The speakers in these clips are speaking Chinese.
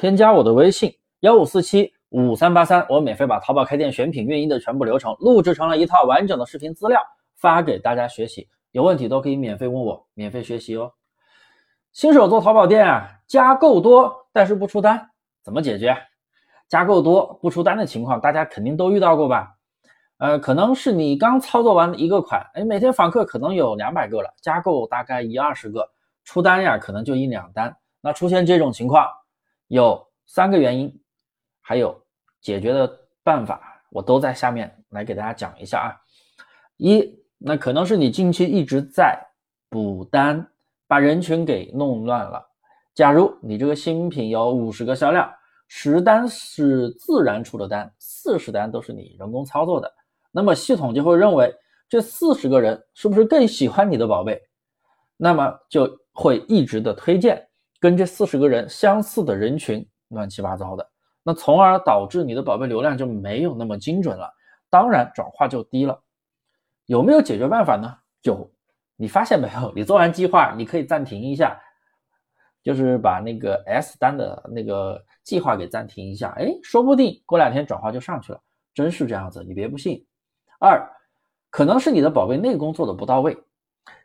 添加我的微信幺五四七五三八三，我免费把淘宝开店选品运营的全部流程录制成了一套完整的视频资料发给大家学习，有问题都可以免费问我，免费学习哦。新手做淘宝店啊，加购多但是不出单，怎么解决？加购多不出单的情况，大家肯定都遇到过吧？呃，可能是你刚操作完一个款，哎，每天访客可能有两百个了，加购大概一二十个，出单呀可能就一两单。那出现这种情况，有三个原因，还有解决的办法，我都在下面来给大家讲一下啊。一，那可能是你近期一直在补单。把人群给弄乱了。假如你这个新品有五十个销量，十单是自然出的单，四十单都是你人工操作的，那么系统就会认为这四十个人是不是更喜欢你的宝贝，那么就会一直的推荐跟这四十个人相似的人群，乱七八糟的，那从而导致你的宝贝流量就没有那么精准了，当然转化就低了。有没有解决办法呢？有。你发现没有？你做完计划，你可以暂停一下，就是把那个 S 单的那个计划给暂停一下。哎，说不定过两天转化就上去了，真是这样子，你别不信。二，可能是你的宝贝内功做的不到位，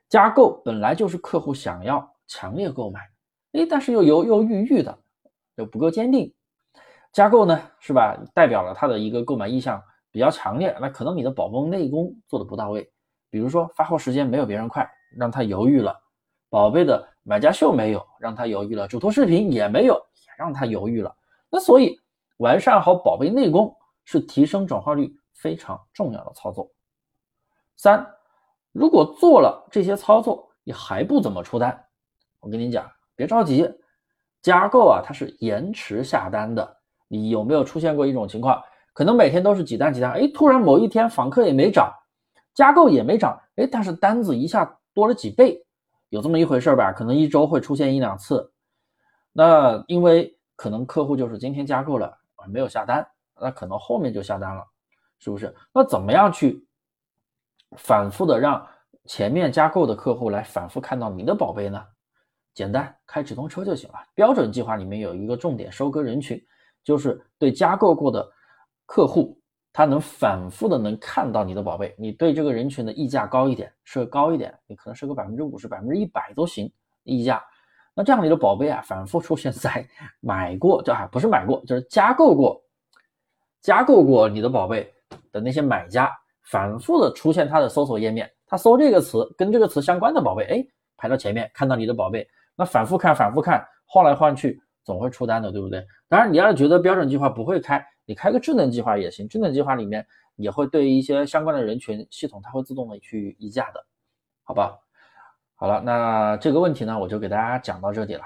加购本来就是客户想要强烈购买，哎，但是又犹犹豫豫的，又不够坚定。加购呢，是吧？代表了他的一个购买意向比较强烈，那可能你的宝贝内功做的不到位。比如说发货时间没有别人快，让他犹豫了；宝贝的买家秀没有，让他犹豫了；主图视频也没有，也让他犹豫了。那所以完善好宝贝内功是提升转化率非常重要的操作。三，如果做了这些操作你还不怎么出单，我跟你讲，别着急，加购啊它是延迟下单的。你有没有出现过一种情况？可能每天都是几单几单，哎，突然某一天访客也没涨。加购也没涨，哎，但是单子一下多了几倍，有这么一回事吧？可能一周会出现一两次。那因为可能客户就是今天加购了，没有下单，那可能后面就下单了，是不是？那怎么样去反复的让前面加购的客户来反复看到你的宝贝呢？简单，开直通车就行了。标准计划里面有一个重点收割人群，就是对加购过的客户。他能反复的能看到你的宝贝，你对这个人群的溢价高一点，设高一点，你可能设个百分之五十、百分之一百都行溢价。那这样你的宝贝啊，反复出现在 买过，这还不是买过，就是加购过，加购过你的宝贝的那些买家，反复的出现他的搜索页面，他搜这个词跟这个词相关的宝贝，哎，排到前面，看到你的宝贝，那反复看，反复看，换来换去，总会出单的，对不对？当然，你要是觉得标准计划不会开。你开个智能计划也行，智能计划里面也会对一些相关的人群系统，它会自动的去议价的，好吧？好了，那这个问题呢，我就给大家讲到这里了。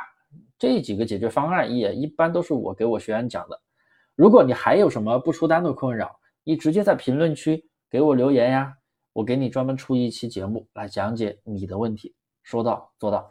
这几个解决方案也一般都是我给我学员讲的。如果你还有什么不出单的困扰，你直接在评论区给我留言呀，我给你专门出一期节目来讲解你的问题，说到做到。